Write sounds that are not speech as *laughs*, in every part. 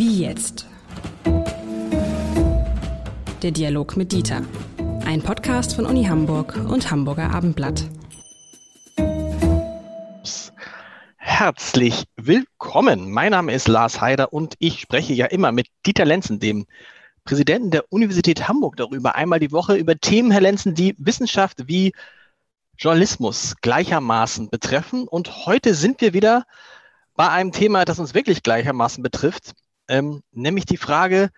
Wie jetzt? Der Dialog mit Dieter. Ein Podcast von Uni Hamburg und Hamburger Abendblatt. Herzlich willkommen. Mein Name ist Lars Heider und ich spreche ja immer mit Dieter Lenzen, dem Präsidenten der Universität Hamburg, darüber einmal die Woche über Themen, Herr Lenzen, die Wissenschaft wie Journalismus gleichermaßen betreffen. Und heute sind wir wieder bei einem Thema, das uns wirklich gleichermaßen betrifft, ähm, nämlich die Frage,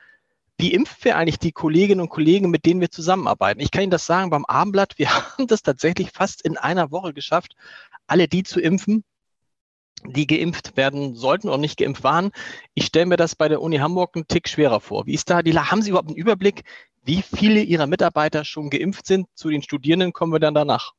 wie impfen wir eigentlich die Kolleginnen und Kollegen, mit denen wir zusammenarbeiten? Ich kann Ihnen das sagen beim Abendblatt, wir *laughs* haben das tatsächlich fast in einer Woche geschafft, alle die zu impfen, die geimpft werden sollten oder nicht geimpft waren. Ich stelle mir das bei der Uni Hamburg einen Tick schwerer vor. Wie ist da die Haben Sie überhaupt einen Überblick, wie viele Ihrer Mitarbeiter schon geimpft sind? Zu den Studierenden kommen wir dann danach.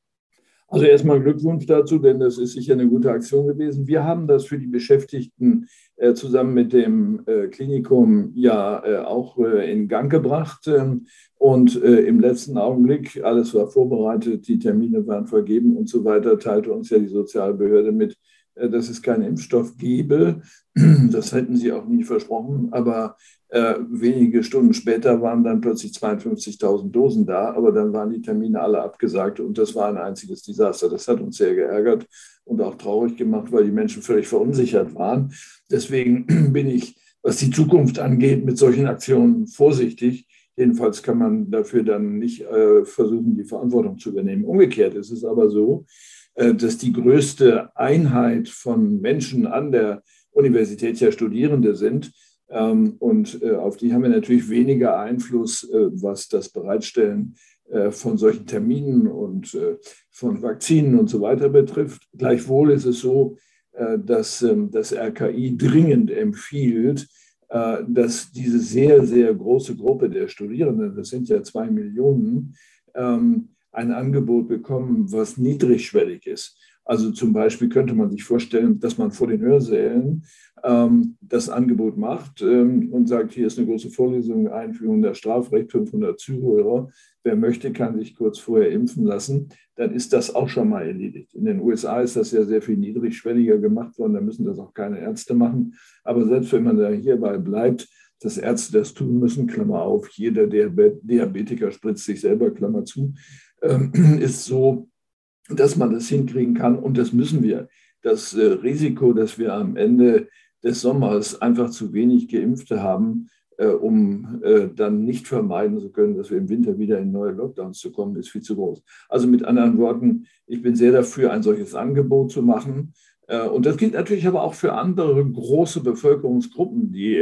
Also erstmal Glückwunsch dazu, denn das ist sicher eine gute Aktion gewesen. Wir haben das für die Beschäftigten äh, zusammen mit dem äh, Klinikum ja äh, auch äh, in Gang gebracht. Ähm, und äh, im letzten Augenblick, alles war vorbereitet, die Termine waren vergeben und so weiter, teilte uns ja die Sozialbehörde mit, dass es keinen Impfstoff gebe. *clears throat* Das hätten sie auch nie versprochen, aber äh, wenige Stunden später waren dann plötzlich 52.000 Dosen da, aber dann waren die Termine alle abgesagt und das war ein einziges Desaster. Das hat uns sehr geärgert und auch traurig gemacht, weil die Menschen völlig verunsichert waren. Deswegen *clears throat* bin ich, was die Zukunft angeht, mit solchen Aktionen vorsichtig. Jedenfalls kann man dafür dann nicht äh, versuchen, die Verantwortung zu übernehmen. Umgekehrt ist es aber so, äh, dass die größte Einheit von Menschen an der Universität ja Studierende sind. Ähm, und äh, auf die haben wir natürlich weniger Einfluss, äh, was das Bereitstellen von solchen Terminen und von Vakzinen und so weiter betrifft. Gleichwohl ist es so, dass ähm, das RKI dringend empfiehlt, dass diese sehr, sehr große Gruppe der Studierenden, das sind ja zwei Millionen, ähm, ein Angebot bekommen, was niedrigschwellig ist. Also zum Beispiel könnte man sich vorstellen, dass man vor den Hörsälen ähm, das Angebot macht ähm, und sagt, hier ist eine große Vorlesung, Einführung der Strafrecht, 500 Zuhörer. Wer möchte, kann sich kurz vorher impfen lassen. Dann ist das auch schon mal erledigt. In den USA ist das ja sehr viel niedrigschwelliger gemacht worden. Da müssen das auch keine Ärzte machen. Aber selbst wenn man da hierbei bleibt, dass Ärzte das tun müssen, Klammer auf, jeder Diabetiker spritzt sich selber, Klammer zu, *clears throat* ist so, dass man das hinkriegen kann und das müssen wir. Das äh, Risiko, dass wir am Ende des Sommers einfach zu wenig Geimpfte haben, äh, um äh, dann nicht vermeiden zu können, dass wir im Winter wieder in neue Lockdowns zu kommen, ist viel zu groß. Also mit anderen Worten, ich bin sehr dafür, ein solches Angebot zu machen. Und das gilt natürlich aber auch für andere große Bevölkerungsgruppen, die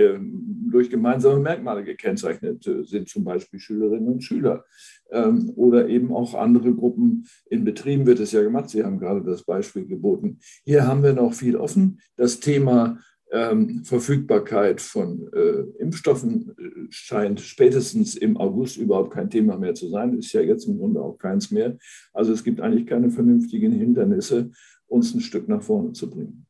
durch gemeinsame Merkmale gekennzeichnet sind, zum Beispiel Schülerinnen und Schüler ähm, oder eben auch andere Gruppen. In Betrieben wird es ja gemacht. Sie haben gerade das Beispiel geboten. Hier haben wir noch viel offen. Das Thema ähm, Verfügbarkeit von äh, Impfstoffen äh, scheint spätestens im August überhaupt kein Thema mehr zu sein, ist ja jetzt im Grunde auch keins mehr. Also es gibt eigentlich keine vernünftigen Hindernisse, uns ein Stück nach vorne zu bringen.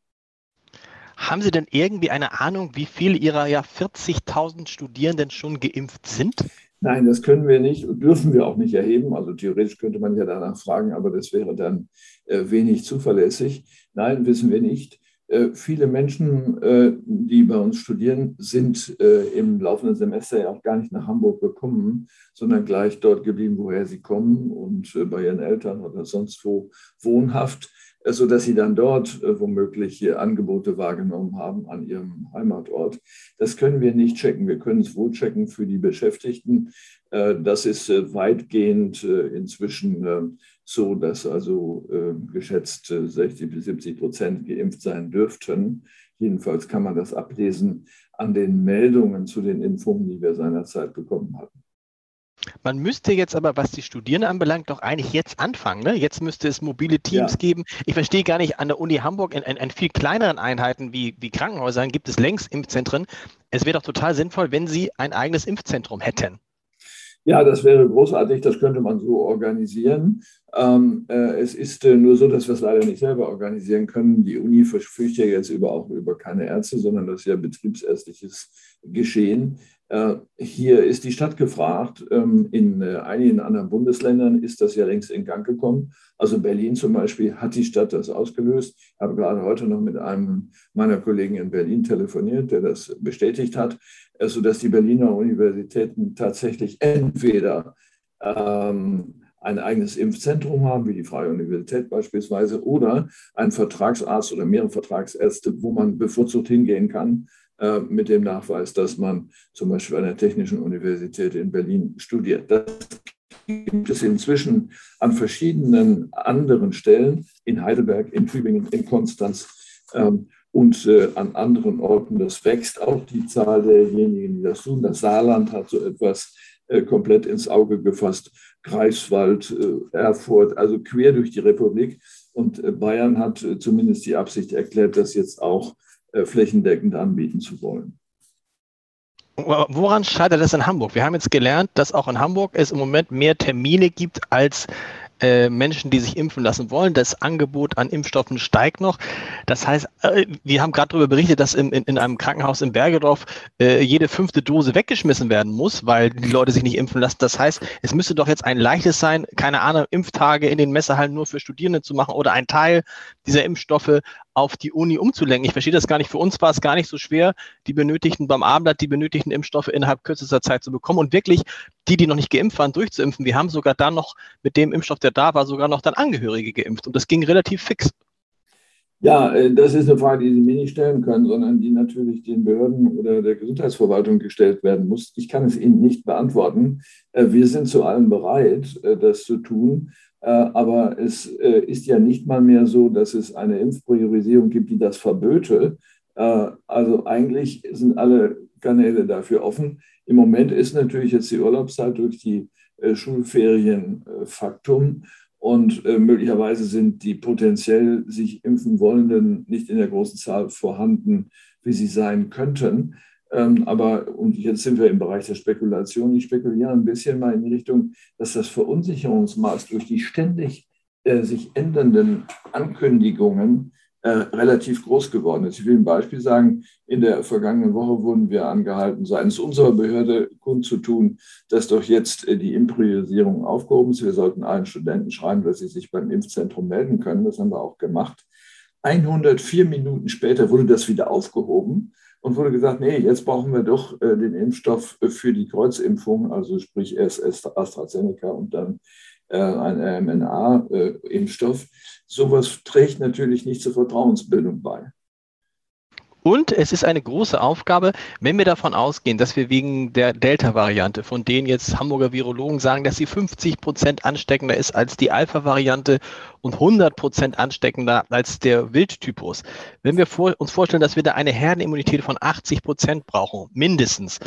Haben Sie denn irgendwie eine Ahnung, wie viele Ihrer ja 40.000 Studierenden schon geimpft sind? Nein, das können wir nicht und dürfen wir auch nicht erheben. Also theoretisch könnte man ja danach fragen, aber das wäre dann äh, wenig zuverlässig. Nein, wissen wir nicht. Äh, viele Menschen, äh, die bei uns studieren, sind äh, im laufenden Semester ja auch gar nicht nach Hamburg gekommen, sondern gleich dort geblieben, woher sie kommen und bei ihren Eltern oder sonst wo wohnhaft sodass sie dann dort womöglich Angebote wahrgenommen haben an ihrem Heimatort. Das können wir nicht checken. Wir können es wohl checken für die Beschäftigten. Das ist weitgehend inzwischen so, dass also geschätzt 60 bis 70 Prozent geimpft sein dürften. Jedenfalls kann man das ablesen an den Meldungen zu den Impfungen, die wir seinerzeit bekommen hatten. Man müsste jetzt aber, was die Studierenden anbelangt, doch eigentlich jetzt anfangen. Ne? Jetzt müsste es mobile Teams ja. geben. Ich verstehe gar nicht, an der Uni Hamburg in, in, in viel kleineren Einheiten wie, wie Krankenhäusern gibt es längst Impfzentren. Es wäre doch total sinnvoll, wenn Sie ein eigenes Impfzentrum hätten. Ja, das wäre großartig, das könnte man so organisieren. Ähm, äh, es ist äh, nur so, dass wir es leider nicht selber organisieren können. Die Uni verfügt ja jetzt über, auch über keine Ärzte, sondern das ist ja betriebsärztliches Geschehen. Äh, hier ist die Stadt gefragt. Ähm, in äh, einigen anderen Bundesländern ist das ja längst in Gang gekommen. Also Berlin zum Beispiel hat die Stadt das ausgelöst. Ich habe gerade heute noch mit einem meiner Kollegen in Berlin telefoniert, der das bestätigt hat, sodass die Berliner Universitäten tatsächlich entweder ähm, ein eigenes Impfzentrum haben, wie die Freie Universität beispielsweise, oder ein Vertragsarzt oder mehrere Vertragsärzte, wo man bevorzugt hingehen kann, äh, mit dem Nachweis, dass man zum Beispiel an der Technischen Universität in Berlin studiert. Das gibt es inzwischen an verschiedenen anderen Stellen, in Heidelberg, in Tübingen, in Konstanz ähm, und äh, an anderen Orten. Das wächst auch die Zahl derjenigen, die das tun. Das Saarland hat so etwas äh, komplett ins Auge gefasst. Greifswald, äh, Erfurt, also quer durch die Republik. Und äh, Bayern hat zumindest die Absicht erklärt, das jetzt auch flächendeckend anbieten zu wollen. Woran scheitert es in Hamburg? Wir haben jetzt gelernt, dass auch in Hamburg es im Moment mehr Termine gibt als äh, Menschen, die sich impfen lassen wollen. Das Angebot an Impfstoffen steigt noch. Das heißt, äh, wir haben gerade darüber berichtet, dass in, in, in, einem Krankenhaus in Bergedorf äh, jede fünfte Dose weggeschmissen werden muss, weil die Leute sich nicht impfen lassen. Das heißt, es müsste doch jetzt ein leichtes sein, keine Ahnung, Impftage in den Messehallen nur für Studierende zu machen oder ein Teil dieser Impfstoffe auf die Uni umzulenken. Ich verstehe das gar nicht. Für uns war es gar nicht so schwer, die benötigten beim Abendblatt, die benötigten Impfstoffe innerhalb kürzester Zeit zu bekommen und wirklich die, die noch nicht geimpft waren, durchzuimpfen. Wir haben sogar dann noch mit dem Impfstoff, der da war, sogar noch dann Angehörige geimpft und das ging relativ fix. Ja, äh, das ist eine Frage, die Sie mir nicht stellen können, sondern die natürlich den Behörden oder der Gesundheitsverwaltung gestellt werden muss. Ich kann es Ihnen nicht beantworten. Äh, wir sind zu allem bereit, äh, das zu tun. Aber es ist ja nicht mal mehr so, dass es eine Impfpriorisierung gibt, die das verböte. Also eigentlich sind alle Kanäle dafür offen. Im Moment ist natürlich jetzt die Urlaubszeit durch die Schulferien Faktum. Und möglicherweise sind die potenziell sich impfen wollenden nicht in der großen Zahl vorhanden, wie sie sein könnten. Ähm, aber, und jetzt sind wir im Bereich der Spekulation, ich spekuliere ein bisschen mal in die Richtung, dass das Verunsicherungsmaß durch die ständig äh, sich ändernden Ankündigungen äh, relativ groß geworden ist. Ich will ein Beispiel sagen. In der vergangenen Woche wurden wir angehalten, seitens unserer Behörde kundzutun, dass doch jetzt äh, die Impriorisierung aufgehoben ist. Wir sollten allen Studenten schreiben, dass sie sich beim Impfzentrum melden können. Das haben wir auch gemacht. 104 Minuten später wurde das wieder aufgehoben und wurde gesagt, nee, jetzt brauchen wir doch äh, den Impfstoff für die Kreuzimpfung, also sprich erst AstraZeneca und dann äh, ein mRNA-Impfstoff. Sowas trägt natürlich nicht zur Vertrauensbildung bei. Und es ist eine große Aufgabe, wenn wir davon ausgehen, dass wir wegen der Delta-Variante, von denen jetzt Hamburger Virologen sagen, dass sie 50 Prozent ansteckender ist als die Alpha-Variante und 100 Prozent ansteckender als der Wildtypus. Wenn wir vor, uns vorstellen, dass wir da eine Herdenimmunität von 80 Prozent brauchen, mindestens,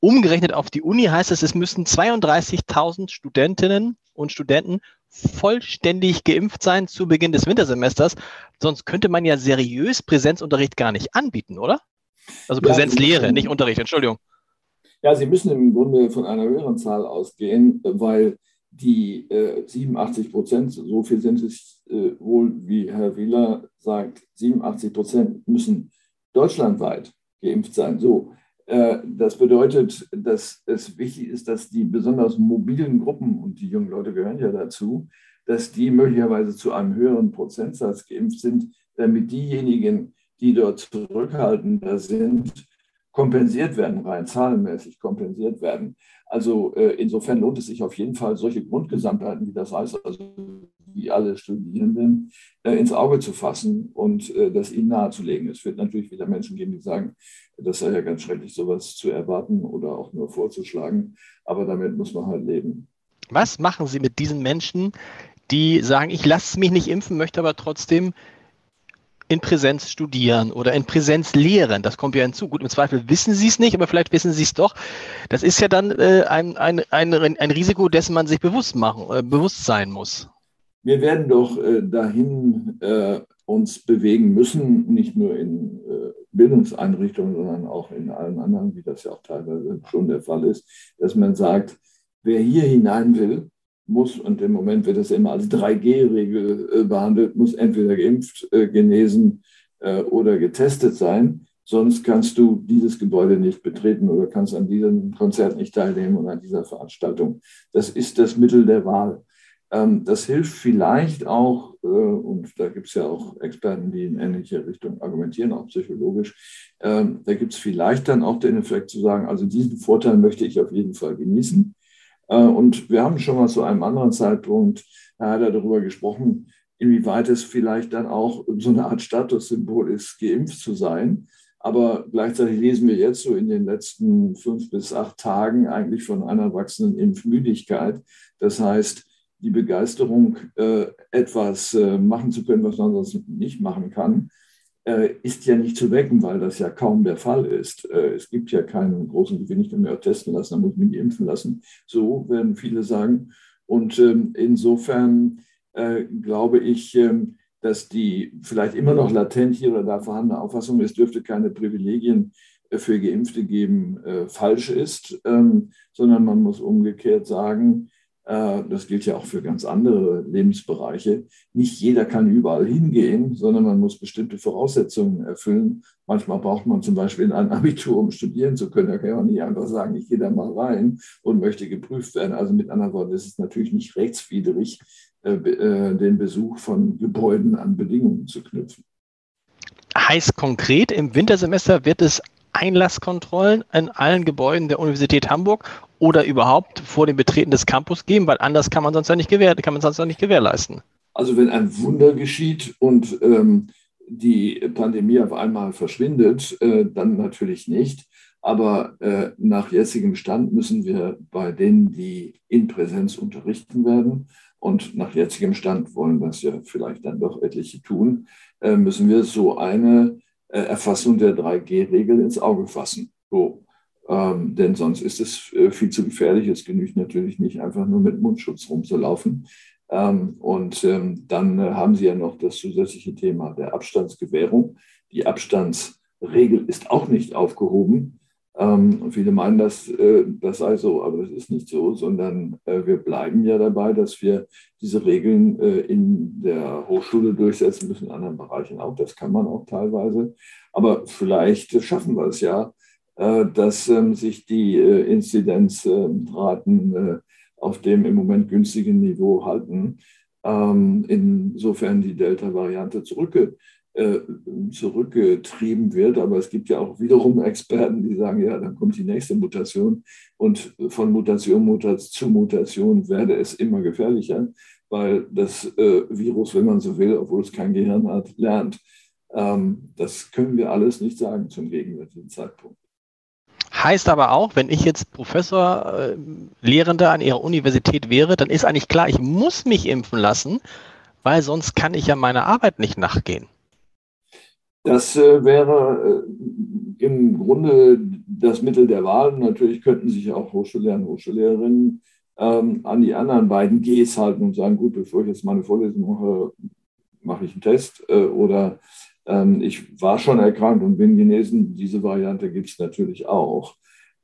umgerechnet auf die Uni heißt es, es müssen 32.000 Studentinnen und Studenten vollständig geimpft sein zu Beginn des Wintersemesters. Sonst könnte man ja seriös Präsenzunterricht gar nicht anbieten, oder? Also Präsenzlehre, ja, nicht Unterricht, Entschuldigung. Ja, Sie müssen im Grunde von einer höheren Zahl ausgehen, weil die äh, 87 Prozent, so viel sind es äh, wohl, wie Herr Wieler sagt, 87 Prozent müssen deutschlandweit geimpft sein. So, das bedeutet, dass es wichtig ist, dass die besonders mobilen Gruppen, und die jungen Leute gehören ja dazu, dass die möglicherweise zu einem höheren Prozentsatz geimpft sind, damit diejenigen, die dort zurückhaltender sind, kompensiert werden, rein zahlenmäßig kompensiert werden. Also äh, insofern lohnt es sich auf jeden Fall, solche Grundgesamtheiten, wie das heißt, also wie alle Studierenden, äh, ins Auge zu fassen und äh, das ihnen nahezulegen. Es wird natürlich wieder Menschen geben, die sagen, das sei ja ganz schrecklich, sowas zu erwarten oder auch nur vorzuschlagen. Aber damit muss man halt leben. Was machen Sie mit diesen Menschen, die sagen, ich lasse mich nicht impfen, möchte aber trotzdem in Präsenz studieren oder in Präsenz lehren. Das kommt ja hinzu. Gut, im Zweifel wissen Sie es nicht, aber vielleicht wissen Sie es doch. Das ist ja dann äh, ein, ein, ein, ein Risiko, dessen man sich bewusst machen, äh, bewusst sein muss. Wir werden doch äh, dahin äh, uns bewegen müssen, nicht nur in äh, Bildungseinrichtungen, sondern auch in allen anderen, wie das ja auch teilweise schon der Fall ist, dass man sagt, wer hier hinein will, muss, und im Moment wird das immer als 3G-Regel äh, behandelt, muss entweder geimpft, äh, genesen äh, oder getestet sein. Sonst kannst du dieses Gebäude nicht betreten oder kannst an diesem Konzert nicht teilnehmen und an dieser Veranstaltung. Das ist das Mittel der Wahl. Ähm, das hilft vielleicht auch, und da gibt es ja auch Experten, die in ähnliche Richtung argumentieren, auch psychologisch, ähm, da gibt es vielleicht dann auch den Effekt zu sagen, also diesen Vorteil möchte ich auf jeden Fall genießen. Äh, und wir haben schon mal zu einem anderen Zeitpunkt, da hat er darüber gesprochen, inwieweit es vielleicht dann auch so eine Art Statussymbol ist, geimpft zu sein. Aber gleichzeitig lesen wir jetzt so in den letzten fünf bis acht Tagen eigentlich von einer wachsenden Impfmüdigkeit. Das heißt, die Begeisterung, äh, etwas äh, machen zu können, was man sonst nicht machen kann, ist ja nicht zu wecken, weil das ja kaum der Fall ist. Äh, es gibt ja keinen großen Gewinn, ich kann mir auch testen lassen, dann muss ich mich impfen lassen. So werden viele sagen. Und ähm, insofern äh, glaube ich, ähm, dass die vielleicht immer noch latent hier oder da vorhandene Auffassung, es dürfte keine Privilegien äh, für Geimpfte geben, äh, falsch ist, ähm, sondern man muss umgekehrt sagen, äh, das gilt ja auch für ganz andere Lebensbereiche. Nicht jeder kann überall hingehen, sondern man muss bestimmte Voraussetzungen erfüllen. Manchmal braucht man zum Beispiel ein Abitur, um studieren zu können. Da kann man nicht einfach sagen, ich gehe da mal rein und möchte geprüft werden. Also mit anderen Worten, es ist natürlich nicht rechtswidrig, äh, äh, den Besuch von Gebäuden an Bedingungen zu knüpfen. Heißt konkret, im Wintersemester wird es Einlasskontrollen in allen Gebäuden der Universität Hamburg oder überhaupt vor dem Betreten des Campus geben, weil anders kann man sonst ja nicht, gewähr kann man sonst ja nicht gewährleisten. Also wenn ein Wunder geschieht und ähm, die Pandemie auf einmal verschwindet, äh, dann natürlich nicht. Aber äh, nach jetzigem Stand müssen wir bei denen, die in Präsenz unterrichten werden, und nach jetzigem Stand wollen das ja vielleicht dann doch etliche tun, äh, müssen wir so eine Erfassung der 3G-Regel ins Auge fassen. So. Ähm, denn sonst ist es äh, viel zu gefährlich. Es genügt natürlich nicht, einfach nur mit Mundschutz rumzulaufen. Ähm, und ähm, dann äh, haben Sie ja noch das zusätzliche Thema der Abstandsgewährung. Die Abstandsregel ist auch nicht aufgehoben. Ähm, viele meinen, dass äh, das sei so, aber das ist nicht so, sondern äh, wir bleiben ja dabei, dass wir diese Regeln äh, in der Hochschule durchsetzen müssen, in anderen Bereichen auch. Das kann man auch teilweise. Aber vielleicht schaffen wir es ja, äh, dass ähm, sich die äh, Inzidenzraten äh, auf dem im Moment günstigen Niveau halten. Ähm, insofern die Delta-Variante zurückgeht zurückgetrieben wird. Aber es gibt ja auch wiederum Experten, die sagen, ja, dann kommt die nächste Mutation und von Mutation zu Mutation werde es immer gefährlicher, weil das äh, Virus, wenn man so will, obwohl es kein Gehirn hat, lernt. Ähm, das können wir alles nicht sagen zum gegenwärtigen Zeitpunkt. Heißt aber auch, wenn ich jetzt Professor, äh, Lehrender an Ihrer Universität wäre, dann ist eigentlich klar, ich muss mich impfen lassen, weil sonst kann ich ja meiner Arbeit nicht nachgehen. Das äh, wäre äh, im Grunde das Mittel der Wahl. Natürlich könnten sich auch Hochschullehrer und Hochschullehrerinnen ähm, an die anderen beiden Gs halten und sagen, gut, bevor ich jetzt meine Vorlesung mache, mache ich einen Test. Äh, oder ähm, ich war schon erkrankt und bin genesen. Diese Variante gibt es natürlich auch.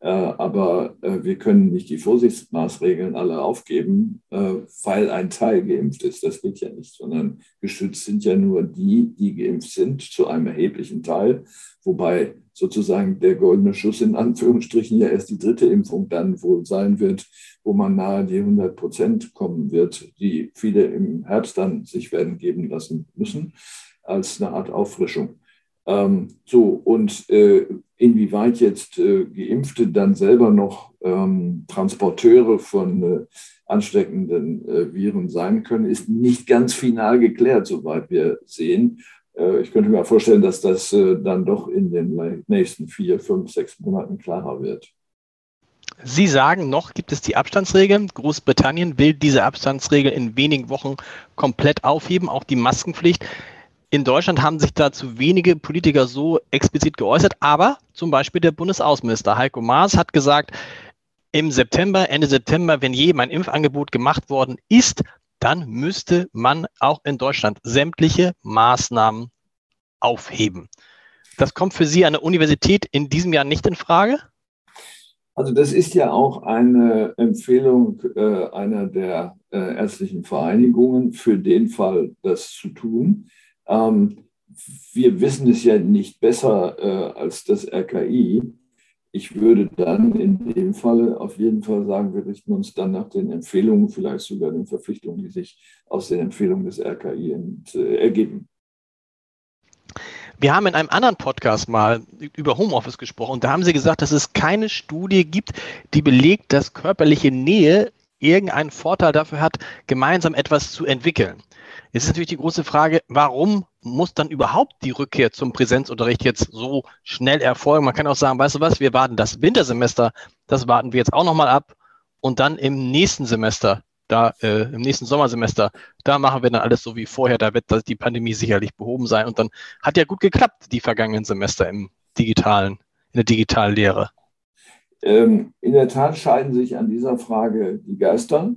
Äh, aber äh, wir können nicht die Vorsichtsmaßregeln alle aufgeben, äh, weil ein Teil geimpft ist. Das geht ja nicht, sondern geschützt sind ja nur die, die geimpft sind, zu einem erheblichen Teil. Wobei sozusagen der goldene Schuss in Anführungsstrichen ja erst die dritte Impfung dann wohl sein wird, wo man nahe die 100 Prozent kommen wird, die viele im Herbst dann sich werden geben lassen müssen, als eine Art Auffrischung. Ähm, so, und äh, inwieweit jetzt äh, Geimpfte dann selber noch ähm, Transporteure von äh, ansteckenden äh, Viren sein können, ist nicht ganz final geklärt, soweit wir sehen. Äh, ich könnte mir vorstellen, dass das äh, dann doch in den nächsten vier, fünf, sechs Monaten klarer wird. Sie sagen noch, gibt es die Abstandsregeln. Großbritannien will diese Abstandsregel in wenigen Wochen komplett aufheben, auch die Maskenpflicht. In Deutschland haben sich dazu wenige Politiker so explizit geäußert, aber zum Beispiel der Bundesaußenminister Heiko Maas hat gesagt, im September, Ende September, wenn jedem ein Impfangebot gemacht worden ist, dann müsste man auch in Deutschland sämtliche Maßnahmen aufheben. Das kommt für Sie an der Universität in diesem Jahr nicht in Frage? Also das ist ja auch eine Empfehlung äh, einer der äh, ärztlichen Vereinigungen für den Fall, das zu tun. Ähm, wir wissen es ja nicht besser äh, als das RKI. Ich würde dann in dem Falle auf jeden Fall sagen, wir richten uns dann nach den Empfehlungen, vielleicht sogar den Verpflichtungen, die sich aus den Empfehlungen des RKI ent, äh, ergeben. Wir haben in einem anderen Podcast mal über Homeoffice gesprochen da haben Sie gesagt, dass es keine Studie gibt, die belegt, dass körperliche Nähe irgendeinen Vorteil dafür hat, gemeinsam etwas zu entwickeln. Jetzt ist natürlich die große Frage, warum muss dann überhaupt die Rückkehr zum Präsenzunterricht jetzt so schnell erfolgen? Man kann auch sagen, weißt du was, wir warten das Wintersemester, das warten wir jetzt auch nochmal ab und dann im nächsten Semester da äh, im nächsten Sommersemester, da machen wir dann alles so wie vorher, da wird die Pandemie sicherlich behoben sein. Und dann hat ja gut geklappt, die vergangenen Semester im digitalen, in der digitalen Lehre. Ähm, in der Tat scheiden sich an dieser Frage die Geister.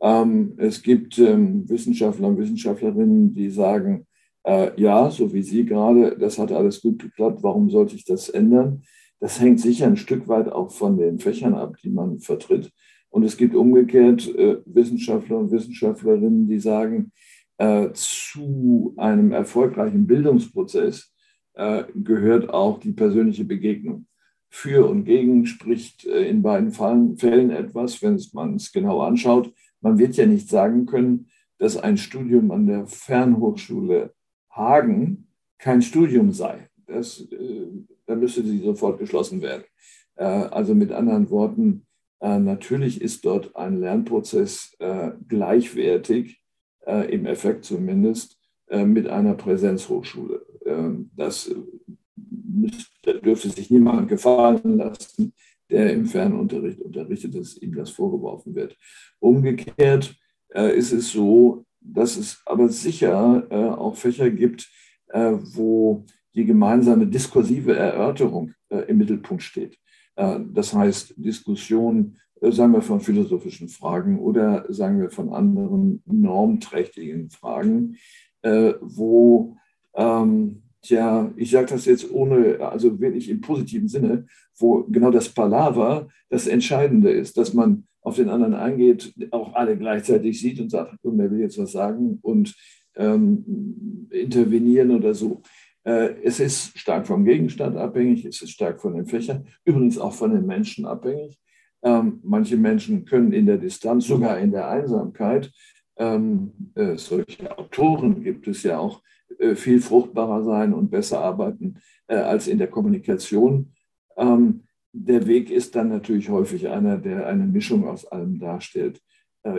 Ähm, es gibt ähm, Wissenschaftler und Wissenschaftlerinnen, die sagen, äh, ja, so wie Sie gerade, das hat alles gut geklappt, warum sollte ich das ändern? Das hängt sicher ein Stück weit auch von den Fächern ab, die man vertritt. Und es gibt umgekehrt äh, Wissenschaftler und Wissenschaftlerinnen, die sagen, äh, zu einem erfolgreichen Bildungsprozess äh, gehört auch die persönliche Begegnung. Für und gegen spricht äh, in beiden Fällen etwas, wenn man es genau anschaut. Man wird ja nicht sagen können, dass ein Studium an der Fernhochschule Hagen kein Studium sei. Das, äh, da müsste sie sofort geschlossen werden. Äh, also mit anderen Worten, äh, natürlich ist dort ein Lernprozess äh, gleichwertig, äh, im Effekt zumindest, mit einer Präsenzhochschule. Ähm, das müsste, dürfte sich niemand gefallen lassen, der im Fernunterricht unterrichtet, dass ihm das vorgeworfen wird. Umgekehrt ist es so, dass es aber sicher auch Fächer gibt, wo die gemeinsame diskursive Erörterung im Mittelpunkt steht. Äh, das heißt, Diskussion, äh, sagen wir von philosophischen Fragen oder sagen wir von anderen normträchtigen Fragen, äh, wo, ähm, tja, ich sage das jetzt ohne, also wirklich im positiven Sinne, wo genau das Palaver das Entscheidende ist, dass man auf den anderen eingeht, auch alle gleichzeitig sieht und sagt, der will jetzt was sagen und ähm, intervenieren oder so. Äh, es ist stark vom Gegenstand abhängig, es ist stark von den Fächern, übrigens auch von den Menschen abhängig. Ähm, manche Menschen können in der Distanz, sogar in der Einsamkeit, ähm, äh, solche Autoren gibt es ja auch, viel fruchtbarer sein und besser arbeiten als in der Kommunikation. Ähm, der Weg ist dann natürlich häufig einer, der eine Mischung aus allem darstellt.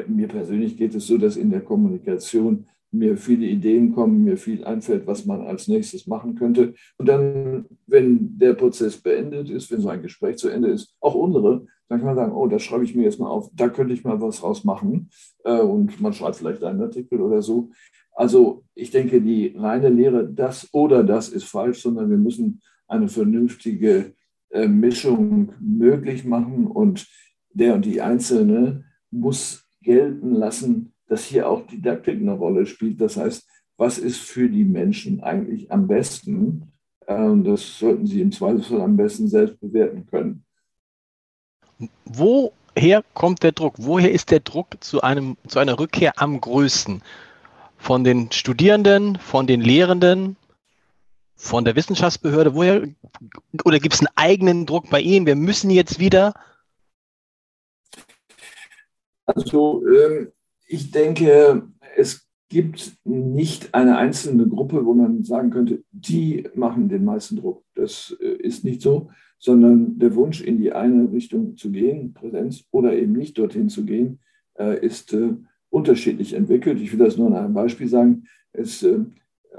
mir persönlich geht es so, dass in der Kommunikation mir viele Ideen kommen, mir viel einfällt, was man als nächstes machen könnte. Und dann, wenn der Prozess beendet ist, wenn so ein Gespräch zu Ende ist, auch unsere, dann kann man sagen, oh, das schreibe ich mir jetzt mal auf, da könnte ich mal was raus machen. Äh, und man schreibt vielleicht einen Artikel oder so. Also ich denke, die reine Lehre, das oder das ist falsch, sondern wir müssen eine vernünftige äh, Mischung möglich machen und der und die Einzelne muss gelten lassen, dass hier auch Didaktik eine Rolle spielt. Das heißt, was ist für die Menschen eigentlich am besten? Ähm, das sollten sie im Zweifelsfall am besten selbst bewerten können. Woher kommt der Druck? Woher ist der Druck zu, einem, zu einer Rückkehr am größten? Von den Studierenden, von den Lehrenden, von der Wissenschaftsbehörde? Woher oder gibt es einen eigenen Druck bei Ihnen? Wir müssen jetzt wieder. Also ähm, ich denke, es gibt nicht eine einzelne Gruppe, wo man sagen könnte, die machen den meisten Druck. Das äh, ist nicht so, sondern der Wunsch, in die eine Richtung zu gehen, Präsenz, oder eben nicht dorthin zu gehen, äh, ist äh, unterschiedlich entwickelt. Ich will das nur an einem Beispiel sagen. Es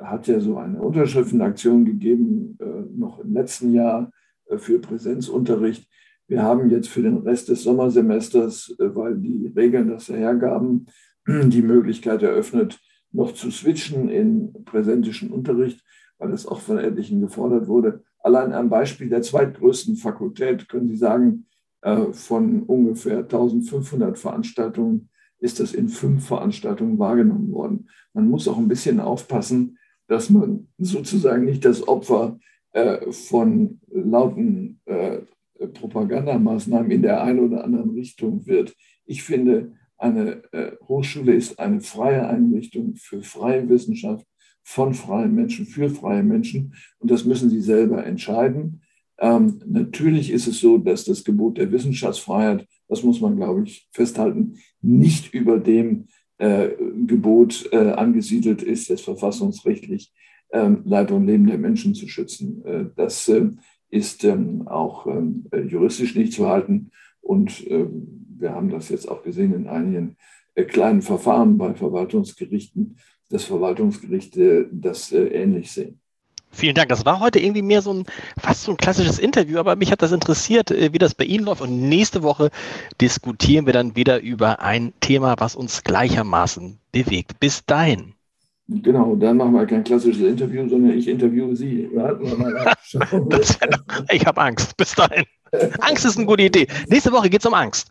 hat ja so eine Unterschriftenaktion gegeben, noch im letzten Jahr für Präsenzunterricht. Wir haben jetzt für den Rest des Sommersemesters, weil die Regeln das hergaben, *clears throat* die Möglichkeit eröffnet, noch zu switchen in präsentischen Unterricht, weil das auch von etlichen gefordert wurde. Allein am Beispiel der zweitgrößten Fakultät können Sie sagen, äh, von ungefähr 1500 Veranstaltungen ist das in fünf Veranstaltungen wahrgenommen worden. Man muss auch ein bisschen aufpassen, dass man sozusagen nicht das Opfer äh, von lauten äh, Propagandamaßnahmen in der einen oder anderen Richtung wird. Ich finde, eine äh, Hochschule ist eine freie Einrichtung für freie Wissenschaft von freien Menschen, für freie Menschen. Und das müssen sie selber entscheiden. Ähm, natürlich ist es so, dass das Gebot der Wissenschaftsfreiheit, das muss man, glaube ich, festhalten, nicht über dem äh, Gebot äh, angesiedelt ist, das verfassungsrechtlich ähm, Leib und Leben der Menschen zu schützen. Äh, das äh, ist ähm, auch ähm, juristisch nicht zu halten. Und ähm, wir haben das jetzt auch gesehen in einigen äh, kleinen Verfahren bei Verwaltungsgerichten, dass Verwaltungsgerichte das äh, ähnlich sehen. Vielen Dank. Das war heute irgendwie mehr so ein fast so ein klassisches Interview, aber mich hat das interessiert, wie das bei Ihnen läuft. Und nächste Woche diskutieren wir dann wieder über ein Thema, was uns gleichermaßen bewegt. Bis dahin. Genau, dann machen wir kein klassisches Interview, sondern ich interviewe Sie. Ab. *laughs* ich habe Angst. Bis dahin. Angst ist eine gute Idee. Nächste Woche geht es um Angst.